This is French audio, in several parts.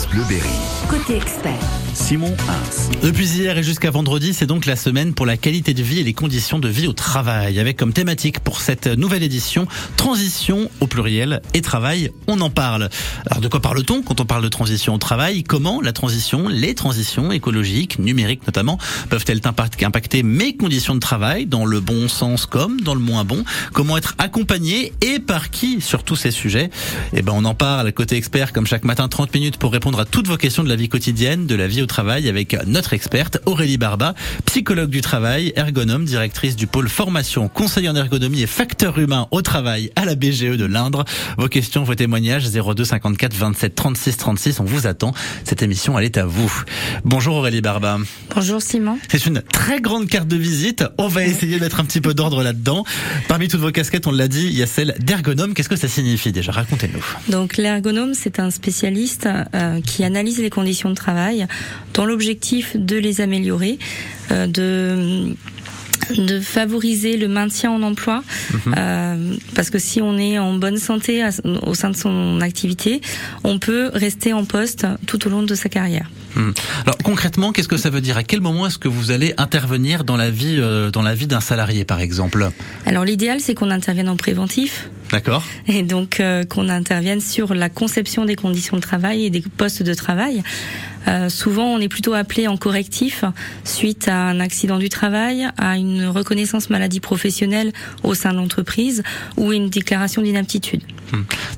France Bleu Berry. Côté expert. Simon Hins. Depuis hier et jusqu'à vendredi, c'est donc la semaine pour la qualité de vie et les conditions de vie au travail, avec comme thématique pour cette nouvelle édition transition au pluriel et travail. On en parle. Alors de quoi parle-t-on quand on parle de transition au travail? Comment la transition, les transitions écologiques, numériques notamment, peuvent-elles impacter mes conditions de travail dans le bon sens comme dans le moins bon? Comment être accompagné et par qui sur tous ces sujets? Eh ben on en parle côté expert comme chaque matin 30 minutes pour répondre à toutes vos questions de la vie quotidienne, de la vie au travail avec notre experte Aurélie Barba, psychologue du travail, ergonome, directrice du pôle formation, conseiller en ergonomie et facteur humain au travail à la BGE de l'Indre. Vos questions, vos témoignages 02 54 27 36 36, on vous attend. Cette émission, elle est à vous. Bonjour Aurélie Barba. Bonjour Simon. C'est une très grande carte de visite. On va essayer de mettre un petit peu d'ordre là-dedans. Parmi toutes vos casquettes, on l'a dit, il y a celle d'ergonome. Qu'est-ce que ça signifie déjà? Racontez-nous. Donc l'ergonome, c'est un spécialiste euh, qui analyse les conditions de travail dans l'objectif de les améliorer, euh, de de favoriser le maintien en emploi, Mhm. euh, parce que si on est en bonne santé à- au sein de son activité, on peut rester en poste tout au long de sa carrière. Hmm. Alors concrètement, qu'est-ce que ça veut dire? À quel moment est-ce que vous allez intervenir dans la vie, euh, dans la vie d'un salarié, par exemple? Alors l'idéal, c'est qu'on intervienne en préventif, D'accord. et donc euh, qu'on intervienne sur la conception des conditions de travail et des postes de travail. Euh, souvent, on est plutôt appelé en correctif suite à un accident du travail, à une reconnaissance maladie professionnelle au sein de l'entreprise ou une déclaration d'inaptitude.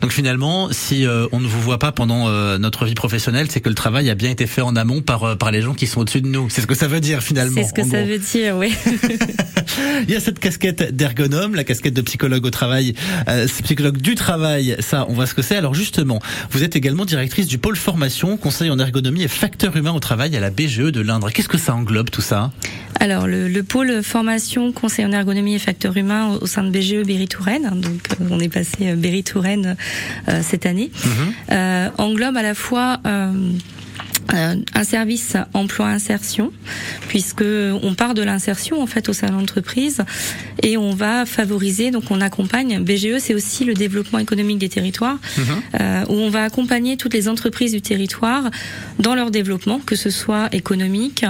Donc finalement, si euh, on ne vous voit pas pendant euh, notre vie professionnelle, c'est que le travail a bien été fait en amont par euh, par les gens qui sont au-dessus de nous. C'est ce que ça veut dire finalement. C'est ce que ça gros. veut dire, oui. Il y a cette casquette d'ergonome, la casquette de psychologue au travail, euh, psychologue du travail. Ça, on voit ce que c'est. Alors justement, vous êtes également directrice du pôle formation, conseil en ergonomie et facteur humain au travail à la BGE de l'Indre. Qu'est-ce que ça englobe tout ça? Alors, le, le pôle formation, conseil en ergonomie et facteur humain au, au sein de BGE Berry-Touraine, donc euh, on est passé euh, Berry-Touraine euh, cette année, euh, englobe à la fois un service emploi-insertion, puisque on part de l'insertion en fait au sein de l'entreprise et on va favoriser, donc on accompagne. BGE, c'est aussi le développement économique des territoires, euh, où on va accompagner toutes les entreprises du territoire dans leur développement, que ce soit économique,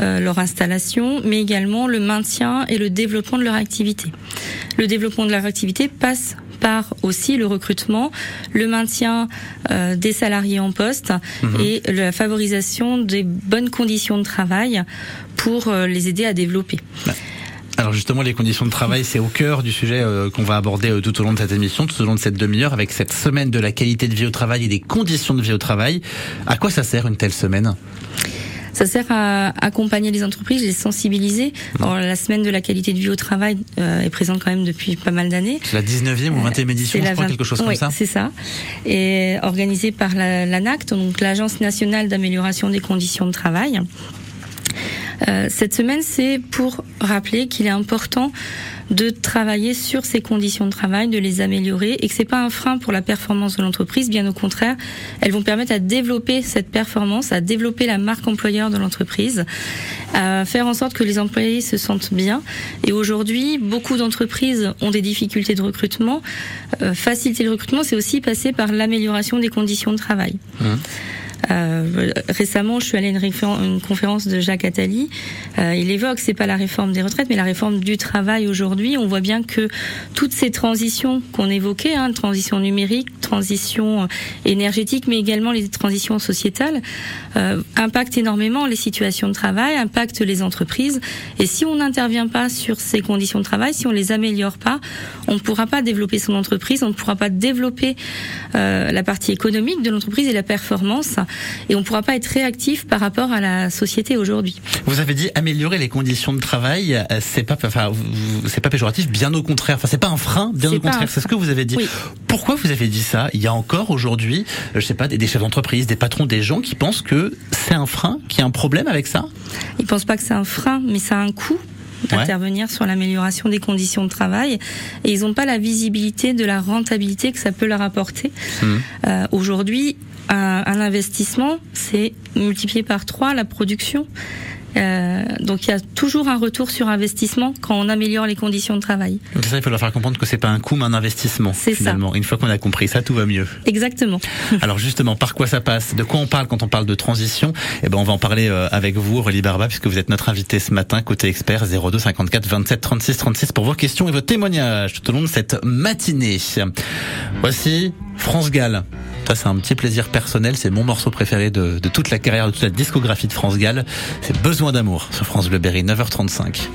euh, leur installation, mais également le maintien et le développement de leur activité. Le développement de leur activité passe par aussi le recrutement, le maintien euh, des salariés en poste et la favorisation des bonnes conditions de travail pour euh, les aider à développer. Alors justement, les conditions de travail, c'est au cœur du sujet euh, qu'on va aborder euh, tout au long de cette émission, tout au long de cette demi-heure, avec cette semaine de la qualité de vie au travail et des conditions de vie au travail. À quoi ça sert une telle semaine? Ça sert à accompagner les entreprises, les sensibiliser. Alors, la semaine de la qualité de vie au travail euh, est présente quand même depuis pas mal d'années. C'est la 19e ou 20e édition, C'est je crois, 20 quelque chose comme oui, ça C'est ça. Et organisée par la- l'ANACT, donc l'Agence nationale d'amélioration des conditions de travail. Euh, cette semaine, c'est pour rappeler qu'il est important de travailler sur ces conditions de travail, de les améliorer, et que c'est pas un frein pour la performance de l'entreprise. Bien au contraire, elles vont permettre à développer cette performance, à développer la marque employeur de l'entreprise, à faire en sorte que les employés se sentent bien. Et aujourd'hui, beaucoup d'entreprises ont des difficultés de recrutement. Euh, faciliter le recrutement, c'est aussi passer par l'amélioration des conditions de travail. Euh, récemment, je suis allée à une, une conférence de Jacques Attali. Euh, il évoque, c'est pas la réforme des retraites, mais la réforme du travail aujourd'hui. On voit bien que toutes ces transitions qu'on évoquait, hein, transition numérique, transition euh, énergétique, mais également les transitions sociétales, euh, impactent énormément les situations de travail, impactent les entreprises. Et si on n'intervient pas sur ces conditions de travail, si on les améliore pas, on ne pourra pas développer son entreprise, on ne pourra pas développer euh, la partie économique de l'entreprise et la performance, et on ne pourra pas être réactif par rapport à la société aujourd'hui. Vous avez dit améliorer les conditions de travail, euh, c'est pas, enfin, c'est pas péjoratif, bien au contraire. Enfin, c'est pas un frein, bien au contraire. C'est ce que vous avez dit. Oui. Pourquoi vous avez dit ça? Il y a encore aujourd'hui, euh, je sais pas, des, chefs d'entreprise, des patrons, des gens qui pensent que c'est un frein, qu'il y a un problème avec ça? Ils pensent pas que c'est un frein, mais ça a un coût d'intervenir sur l'amélioration des conditions de travail et ils n'ont pas la visibilité de la rentabilité que ça peut leur apporter. Mhm. Euh, Aujourd'hui, un, un investissement, c'est multiplier par trois la production Euh, donc il y a toujours un retour sur investissement quand on améliore les conditions de travail. Donc ça, il faut leur faire comprendre que c'est pas un coût, mais un investissement. C'est finalement. ça. Une fois qu'on a compris ça, tout va mieux. Exactement. Alors justement, par quoi ça passe? De quoi on parle quand on parle de transition? Eh ben, on va en parler euh, avec vous, Aurélie Barba, puisque vous êtes notre invité ce matin, côté expert 02 54 27 36 36 pour vos questions et vos témoignages tout au long de cette matinée. Voici France Gall. Ça, c'est un petit plaisir personnel. C'est mon morceau préféré de, toute la carrière, de toute la discographie de France Gall. C'est Besoin d'amour sur France Bleu Berry, 9h35.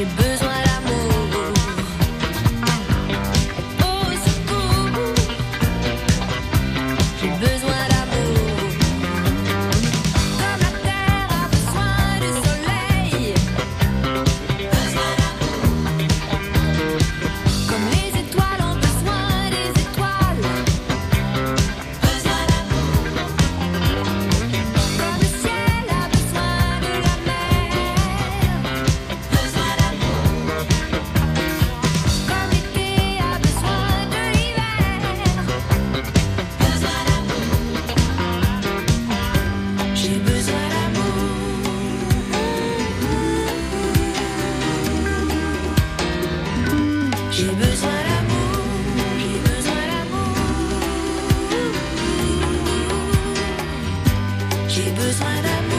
j'ai besoin J'ai besoin d'amour.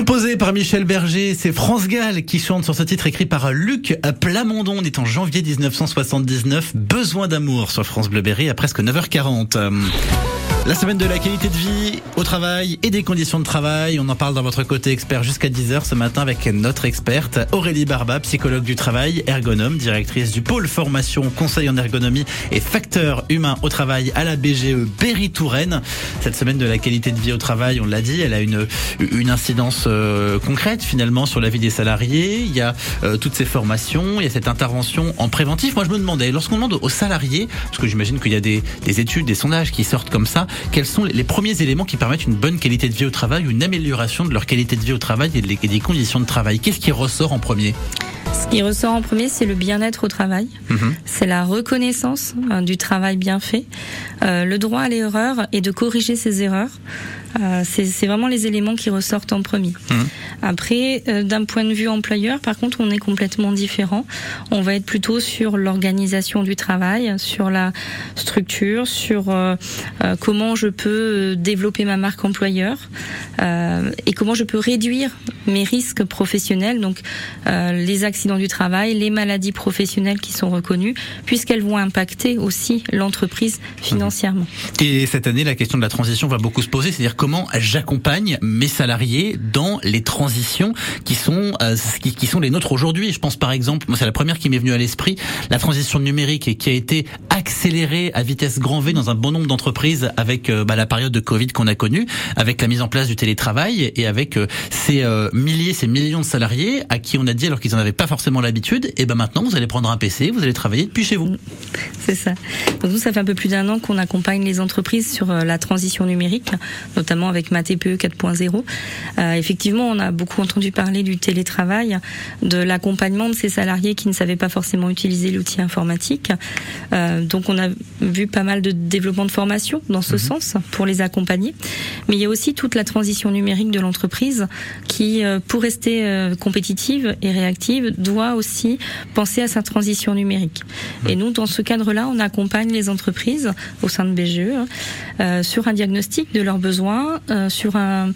Composé par Michel Berger, c'est France Gall qui chante sur ce titre écrit par Luc Plamondon. On est en janvier 1979. Besoin d'amour sur France Bleu Berry à presque 9h40. La semaine de la qualité de vie au travail et des conditions de travail. On en parle dans votre côté expert jusqu'à 10h ce matin avec notre experte Aurélie Barba, psychologue du travail, ergonome, directrice du pôle formation, conseil en ergonomie et facteur humain au travail à la BGE Berry-Touraine. Cette semaine de la qualité de vie au travail, on l'a dit, elle a une, une incidence euh, concrète finalement sur la vie des salariés. Il y a euh, toutes ces formations, il y a cette intervention en préventif. Moi je me demandais, lorsqu'on demande aux salariés, parce que j'imagine qu'il y a des, des études, des sondages qui sortent comme ça, quels sont les premiers éléments qui permettent une bonne qualité de vie au travail, une amélioration de leur qualité de vie au travail et des conditions de travail? Qu'est-ce qui ressort en premier? Ce qui ressort en premier, c'est le bien-être au travail, mhm. c'est la reconnaissance euh, du travail bien fait, euh, le droit à l'erreur et de corriger ses erreurs. Euh, c'est vraiment les éléments qui ressortent en premier. Mhm. Après, euh, d'un point de vue employeur, par contre, on est complètement différent. On va être plutôt sur l'organisation du travail, sur la structure, sur euh, comment je peux développer ma marque employeur et comment je peux réduire mes risques professionnels, donc les accidents du travail, les maladies professionnelles qui sont reconnues, puisqu'elles vont impacter aussi l'entreprise financièrement. Et cette année, la question de la transition va beaucoup se poser, c'est-à-dire comment j'accompagne mes salariés dans les transitions qui sont euh, qui, qui, sont les nôtres aujourd'hui. Je pense par exemple, moi c'est la première qui m'est venue à l'esprit, la transition numérique et qui a été accélérée à vitesse grand V dans un bon nombre d'entreprises avec euh, bah, la période de Covid qu'on a connue, avec la mise en place du télétravail et avec euh, ces milliers, ces millions de salariés à qui on a dit alors qu'ils n'en avaient pas forcément l'habitude, et eh ben maintenant vous allez prendre un PC, vous allez travailler depuis chez vous. C'est ça. Donc nous ça fait un peu plus d'un an qu'on accompagne les entreprises sur la transition numérique, notamment avec ma TPE 4.0. Euh, effectivement, on a beaucoup entendu parler du télétravail, de l'accompagnement de ces salariés qui ne savaient pas forcément utiliser l'outil informatique. Euh, donc, on a vu pas mal de développement de formation dans ce mhm. sens pour les accompagner. Mais il y a aussi toute la transition numérique de l'entreprise qui, euh, pour rester euh, compétitive et réactive, doit aussi penser à sa transition numérique. Et nous, dans ce cadre-là, on accompagne les entreprises au sein de BGE euh, sur un diagnostic de leurs besoins euh, sur un,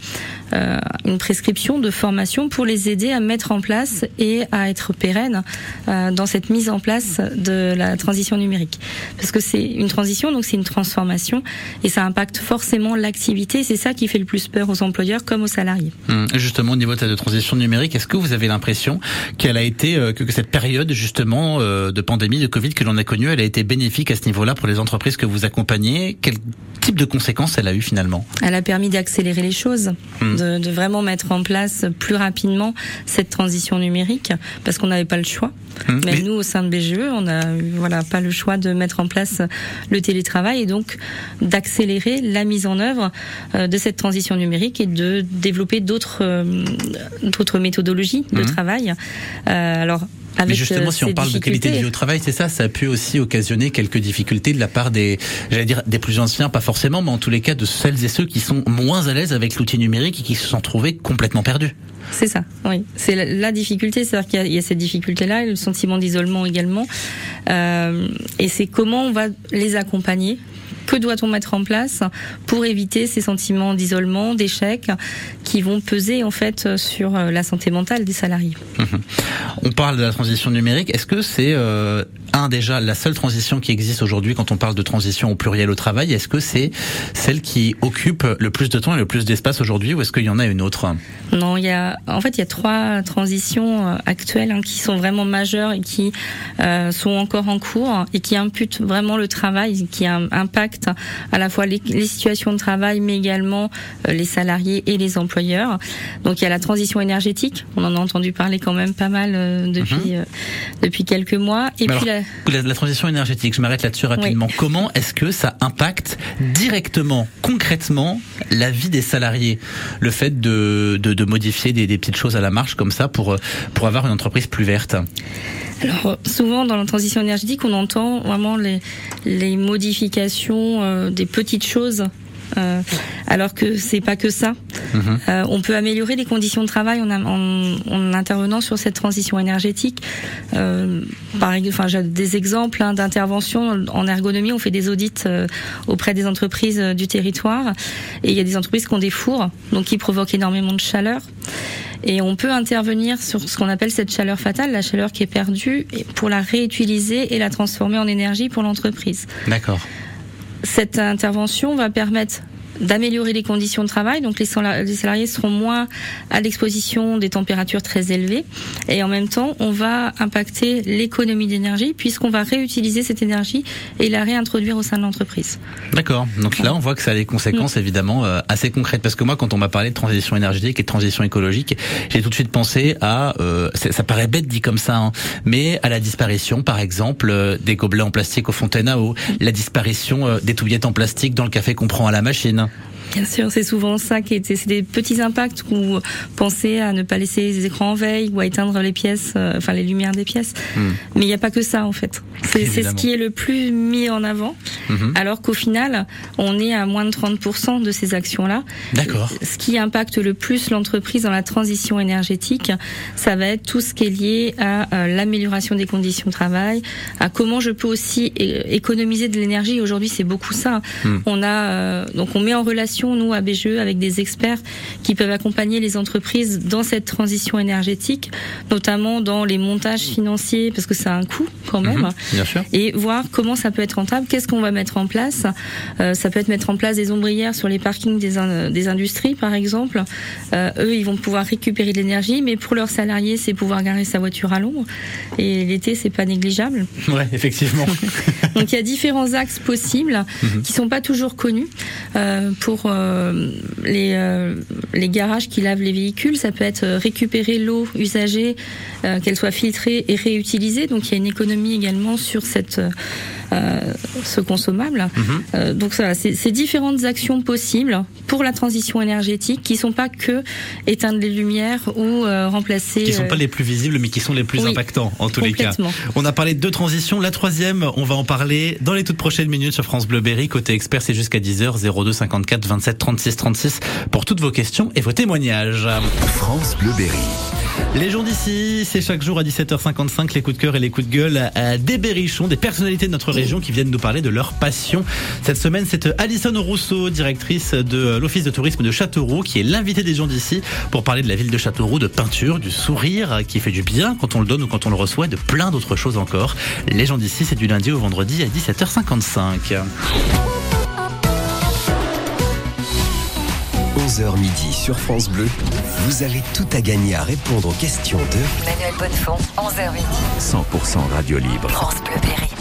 euh, une prescription de formation pour les aider à mettre en place et à être pérennes euh, dans cette mise en place de la transition numérique. Parce que c'est une transition, donc c'est une transformation et ça impacte forcément l'activité. C'est ça qui fait le plus peur aux employeurs comme aux salariés. Hum, justement, au niveau de la transition numérique, est-ce que vous avez l'impression qu'elle a été, que, cette période justement de pandémie, de Covid que l'on a connue, elle a été bénéfique à ce niveau-là pour les entreprises que vous accompagnez? Quel type de conséquences elle a eu finalement? Elle a permis d'accélérer les choses, hmm. de, vraiment mettre en place plus rapidement cette transition numérique, parce qu'on n'avait pas le choix. Hmm. Mais, nous, au sein de BGE, on n'a voilà pas le choix de mettre en place le télétravail et donc d'accélérer la mise en œuvre euh, de cette transition numérique et de développer d'autres euh, d'autres méthodologies de hmm. travail. Euh, alors mais justement, si on parle de qualité de vie au travail, c'est ça, ça a pu aussi occasionner quelques difficultés de la part des, j'allais dire, des plus anciens, pas forcément, mais en tous les cas de celles et ceux qui sont moins à l'aise avec l'outil numérique et qui se sont trouvés complètement perdus. C'est ça, oui. C'est la, difficulté, c'est-à-dire qu'il y, a cette difficulté-là, le sentiment d'isolement également. Euh, et c'est comment on va les accompagner que doit-on mettre en place pour éviter ces sentiments d'isolement, d'échec qui vont peser en fait sur euh, la santé mentale des salariés? Mhm. On parle de la transition numérique. Est-ce que c'est euh, un déjà la seule transition qui existe aujourd'hui quand on parle de transition au pluriel au travail Est-ce que c'est celle qui occupe le plus de temps et le plus d'espace aujourd'hui, ou est-ce qu'il y en a une autre? Non, il y a en fait il y a trois transitions euh, actuelles hein, qui sont vraiment majeures et qui sont encore en cours et qui imputent vraiment le travail, qui impactent à la fois les, situations de travail, mais également euh, les salariés et les employeurs. Donc il y a la transition énergétique. On en a entendu parler quand même pas mal euh, depuis mhm. euh, depuis quelques mois. Et puis la... transition énergétique. Je m'arrête là-dessus rapidement. Comment est-ce que ça impacte directement, concrètement, la vie des salariés? Le fait de, de, modifier des, des petites choses à la marche comme ça pour pour avoir une entreprise plus verte? Alors souvent dans la transition énergétique, on entend vraiment les, les modifications euh, des petites choses. Euh, alors que c'est pas que ça. Mhm. Euh, on peut améliorer les conditions de travail en, en, en intervenant sur cette transition énergétique. Euh, par enfin, j'ai des exemples hein, d'intervention en ergonomie. On fait des audits auprès des entreprises du territoire, et il y a des entreprises qui ont des fours, donc qui provoquent énormément de chaleur. Et on peut intervenir sur ce qu'on appelle cette chaleur fatale, la chaleur qui est perdue, pour la réutiliser et la transformer en énergie pour l'entreprise. D'accord. Cette intervention va permettre d'améliorer les conditions de travail. Donc les salariés seront moins à l'exposition des températures très élevées. Et en même temps, on va impacter l'économie d'énergie puisqu'on va réutiliser cette énergie et la réintroduire au sein de l'entreprise. D'accord. Donc là, on voit que ça a des conséquences mm. évidemment euh, assez concrètes. Parce que moi, quand on m'a parlé de transition énergétique et de transition écologique, j'ai tout de suite pensé à, euh, ça paraît bête dit comme ça, hein, mais à la disparition, par exemple, euh, des gobelets en plastique aux fontaines à eau, la disparition des touillettes en plastique dans le café qu'on prend à la machine. No. Bien sûr, c'est souvent ça qui est, c'est des petits impacts ou penser à ne pas laisser les écrans en veille ou à éteindre les pièces, euh, enfin les lumières des pièces. Hmm. Mais il n'y a pas que ça en fait. C'est ce qui est le plus mis en avant. Mhm. Alors qu'au final, on est à moins de 30% de ces actions-là. D'accord. Ce qui impacte le plus l'entreprise dans la transition énergétique, ça va être tout ce qui est lié à euh, l'amélioration des conditions de travail, à comment je peux aussi économiser de l'énergie. Aujourd'hui, c'est beaucoup ça. Hmm. On a euh, donc on met en relation nous, à BGE, avec des experts qui peuvent accompagner les entreprises dans cette transition énergétique, notamment dans les montages financiers, parce que ça a un coût quand même, mhm, bien sûr. et voir comment ça peut être rentable, qu'est-ce qu'on va mettre en place. Euh, ça peut être mettre en place des ombrières sur les parkings des, des industries, par exemple. Euh, eux, ils vont pouvoir récupérer de l'énergie, mais pour leurs salariés, c'est pouvoir garer sa voiture à l'ombre. Et l'été, c'est pas négligeable. Ouais, effectivement. Donc il y a différents axes possibles mhm. qui sont pas toujours connus euh, pour les, les garages qui lavent les véhicules. Ça peut être récupérer l'eau usagée, qu'elle soit filtrée et réutilisée. Donc il y a une économie également sur cette ce consommable. Mhm. donc ça, c'est différentes actions possibles pour la transition énergétique qui sont pas que éteindre les lumières ou remplacer. Qui sont pas les plus visibles, mais qui sont les plus impactants en tous les cas. On a parlé de deux transitions. La troisième, on va en parler dans les toutes prochaines minutes sur France Bleu Berry. Côté expert, c'est jusqu'à 10h 02 54 27 36 36 pour toutes vos questions et vos témoignages. France Bleu Berry. Les jours d'ici, c'est chaque jour à 17h55 les coups de cœur et les coups de gueule à des berrichons, des personnalités de notre région qui viennent nous parler de leur passion. Cette semaine, c'est Alison Rousseau, directrice de l'Office de tourisme de Châteauroux, qui est l'invitée des gens d'ici pour parler de la ville de Châteauroux, de peinture, du sourire qui fait du bien quand on le donne ou quand on le reçoit, et de plein d'autres choses encore. Les gens d'ici, c'est du lundi au vendredi à 17h55. 11h midi sur France Bleu, vous avez tout à gagner à répondre aux questions de Manuel Bonnefond, 11h midi. 100% radio libre. France Bleu Berry.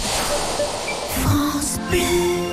France Bleu.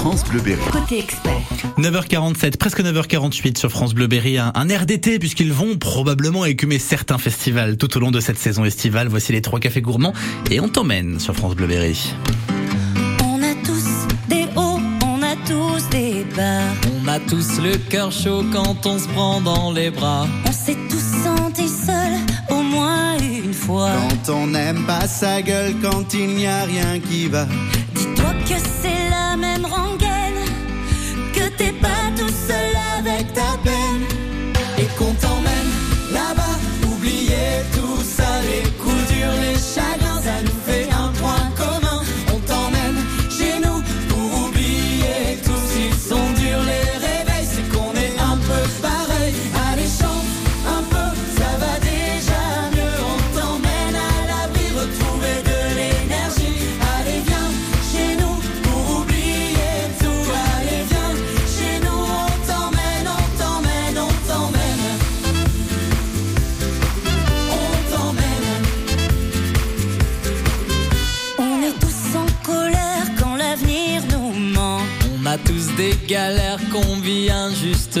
France Bleu Berry. Côté expert. 9h47, presque 9h48 sur France Bleu Berry, un, un air d'été puisqu'ils vont probablement écumer certains festivals tout au long de cette saison estivale. Voici les trois cafés gourmands et on t'emmène sur France Bleu Berry. On a tous des hauts, on a tous des bas. On a tous le cœur chaud quand on se prend dans les bras. On s'est tous sentis seuls au moins une fois. Quand on n'aime pas sa gueule, quand il n'y a rien qui va. Dis-toi que c'est t'es pas tout seul avec ta peine.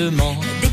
Injustement.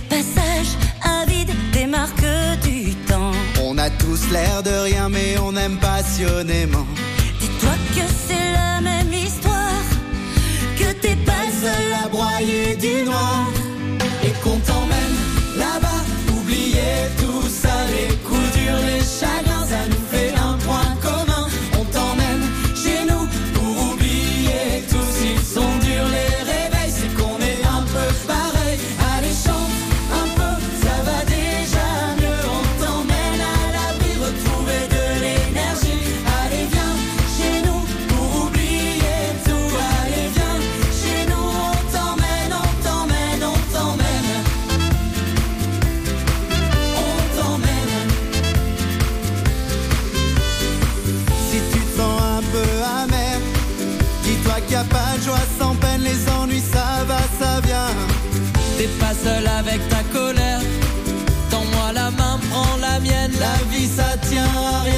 La vie ça tient à rien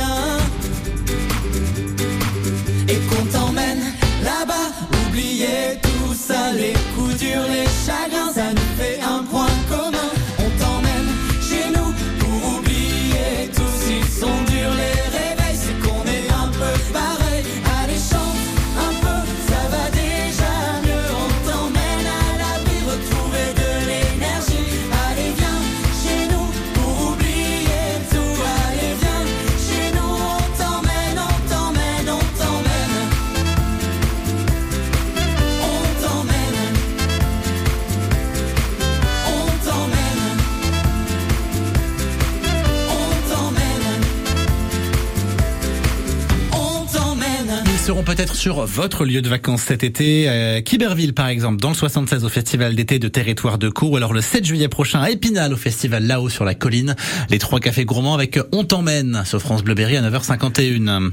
peut-être sur votre lieu de vacances cet été, euh, Quiberville par exemple, dans le 76 au festival d'été de Territoire de Cour, ou alors le 7 juillet prochain à Épinal au festival là-haut sur la colline. Les trois cafés gourmands avec On t'emmène sur France Bleu Berry à 9h51.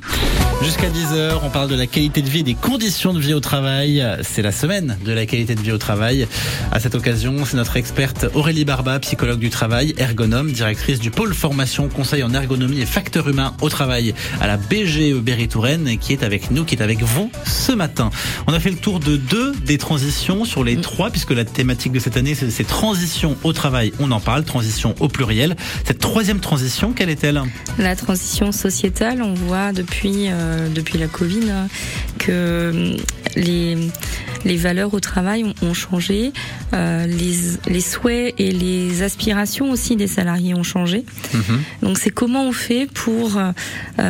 Jusqu'à 10h, on parle de la qualité de vie et des conditions de vie au travail. C'est la semaine de la qualité de vie au travail. À cette occasion, c'est notre experte Aurélie Barba, psychologue du travail, ergonome, directrice du pôle formation, conseil en ergonomie et facteurs humains au travail à la BGE Berry-Touraine, qui est avec nous, qui est avec vous ce matin. On a fait le tour de deux des transitions sur les trois, puisque la thématique de cette année, c'est transition au travail. On en parle, transition au pluriel. Cette troisième transition, quelle est-elle? La transition sociétale, on voit depuis, euh, depuis la Covid que euh, les, les valeurs au travail ont, changé, euh, les, les souhaits et les aspirations aussi des salariés ont changé. Mhm. Donc c'est comment on fait pour euh,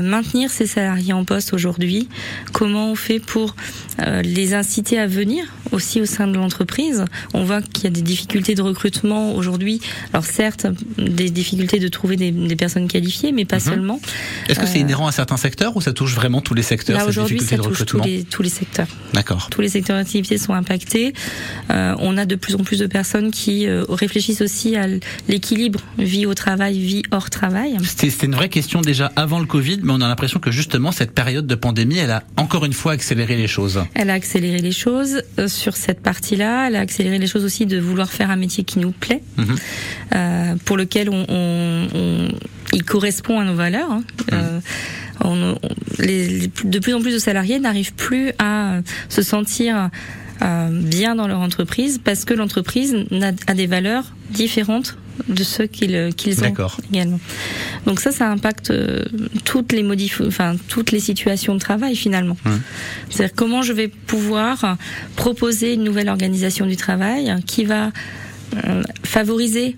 maintenir ces salariés en poste aujourd'hui, comment on fait pour euh, les inciter à venir aussi au sein de l'entreprise. On voit qu'il y a des difficultés de recrutement aujourd'hui. Alors certes, des difficultés de trouver des, des personnes qualifiées, mais pas Mhm. seulement. Est-ce que c'est Euh, inhérent à certains secteurs ou ça touche vraiment tous les secteurs, Là aujourd'hui, ça touche tous les, tous les secteurs. D'accord. Tous les secteurs d'activité sont impactés. Euh, on a de plus en plus de personnes qui euh, réfléchissent aussi à l'équilibre vie au travail, vie hors travail. C'était c'était une vraie question déjà avant le Covid, mais on a l'impression que justement cette période de pandémie, elle a encore une fois accéléré les choses. Elle a accéléré les choses euh, sur cette partie-là. Elle a accéléré les choses aussi de vouloir faire un métier qui nous plaît, Mhm. euh, pour lequel on, on- on- il correspond à nos valeurs. hein. Euh, on- les- les- de plus en plus de salariés n'arrivent plus à euh, se sentir euh, bien dans leur entreprise parce que l'entreprise a des valeurs différentes de ceux qu'ils qu'ils ont également. Donc ça, ça impacte euh, toutes les modif enfin toutes les situations de travail finalement. C'est-à-dire comment je vais pouvoir proposer une nouvelle organisation du travail qui va euh, favoriser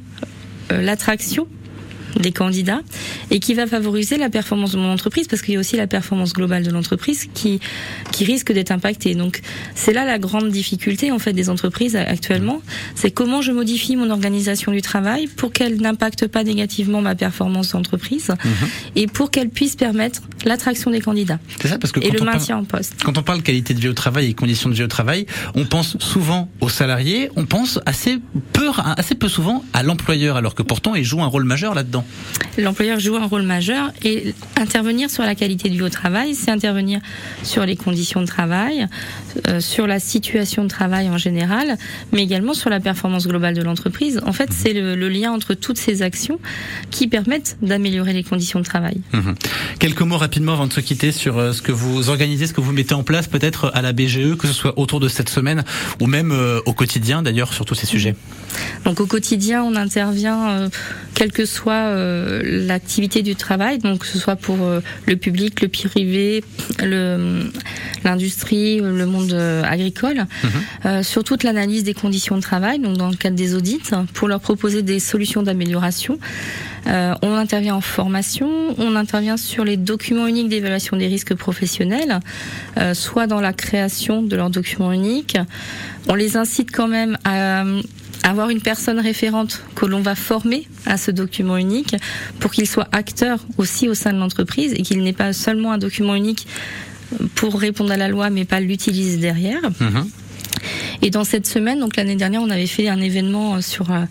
euh, l'attraction des candidats et qui va favoriser la performance de mon entreprise parce qu'il y a aussi la performance globale de l'entreprise qui qui risque d'être impactée. Donc c'est là la grande difficulté en fait des entreprises actuellement, c'est comment je modifie mon organisation du travail pour qu'elle n'impacte pas négativement ma performance d'entreprise et pour qu'elle puisse permettre l'attraction des candidats C'est ça parce que et le parle, maintien en poste. quand on parle qualité de vie au travail et conditions de vie au travail, on pense souvent aux salariés, on pense assez peu, assez peu souvent à l'employeur, alors que pourtant il joue un rôle majeur là-dedans. L'employeur joue un rôle majeur et intervenir sur la qualité de vie au travail, c'est intervenir sur les conditions de travail, euh, sur la situation de travail en général, mais également sur la performance globale de l'entreprise. En fait, c'est le, le lien entre toutes ces actions qui permettent d'améliorer les conditions de travail. Mhm. Quelques mots rapidement avant de se quitter sur euh, ce que vous organisez, ce que vous mettez en place peut-être à la BGE, que ce soit autour de cette semaine ou même euh, au quotidien d'ailleurs sur tous ces sujets. Donc au quotidien, on intervient, euh, quelle que soit euh, l'activité du travail, donc que ce soit pour euh, le public, le privé, l'industrie, le monde agricole, euh, sur toute l'analyse des conditions de travail, donc dans le cadre des audits, pour leur proposer des solutions d'amélioration. On intervient en formation, on intervient sur les documents uniques d'évaluation des risques professionnels, soit dans la création de leurs documents uniques. On les incite quand même à avoir une personne référente que l'on va former à ce document unique pour qu'il soit acteur aussi au sein de l'entreprise et qu'il n'ait pas seulement un document unique pour répondre à la loi mais pas l'utiliser derrière. Mhm. Et dans cette semaine, donc l'année dernière, on avait fait un événement euh, sur euh,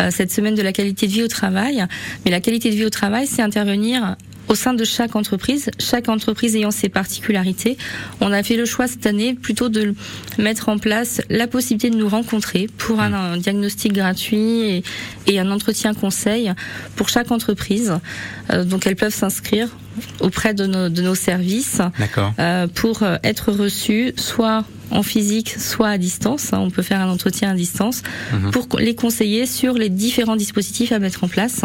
euh, cette semaine de la qualité de vie au travail. Mais la qualité de vie au travail, c'est intervenir au sein de chaque entreprise, chaque entreprise ayant ses particularités. On a fait le choix cette année plutôt de mettre en place la possibilité de nous rencontrer pour un, un diagnostic gratuit et, et un entretien conseil pour chaque entreprise. Euh, donc elles peuvent s'inscrire auprès de nos, de nos services euh, pour euh, être reçues soit en physique, soit à distance. hein, On peut faire un entretien à distance pour co- les conseiller sur les différents dispositifs à mettre en place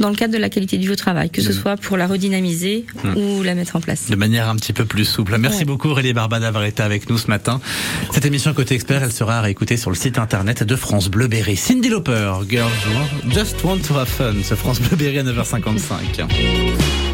dans le cadre de la qualité du vie au travail, que ce soit pour la redynamiser ou la mettre en place. De manière un petit peu plus souple. Merci Ouais. beaucoup Aurélie Barba d'avoir été avec nous ce matin. Cette émission Côté Expert, elle sera à réécouter sur le site internet de France Bleu Berry. Cindy Lauper, Girls Just Want to Have Fun, ce France Bleu Berry à 9h55.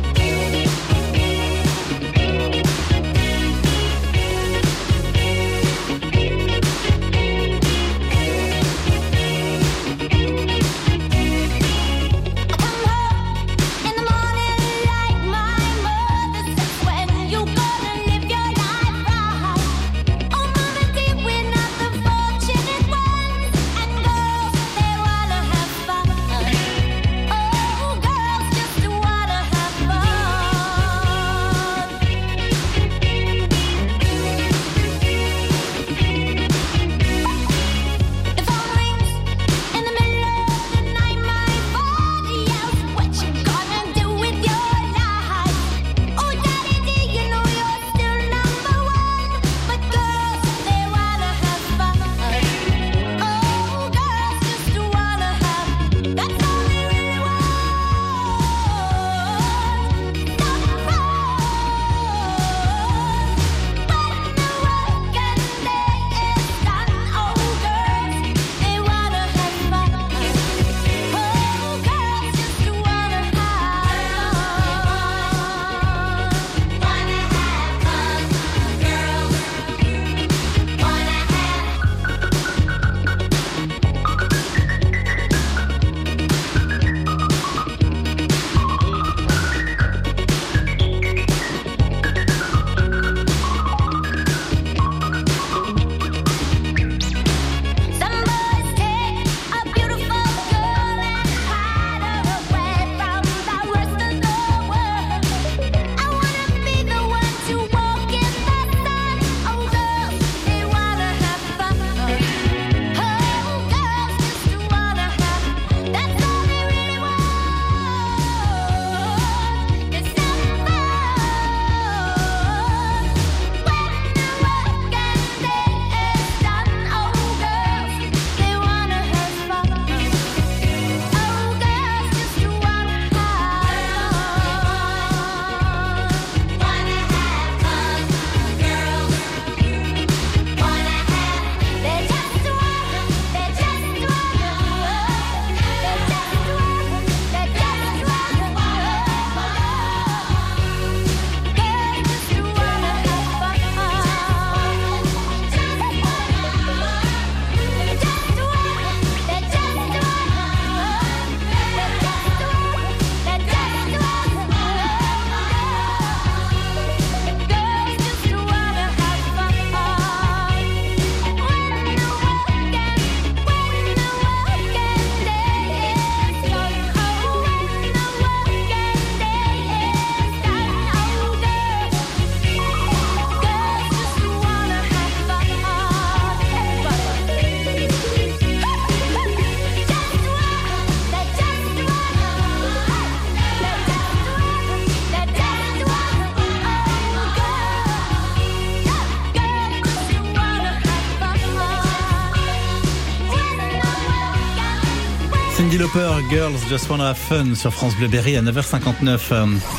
Girls Just Wanna Have Fun sur France Bleu Berry à 9h59.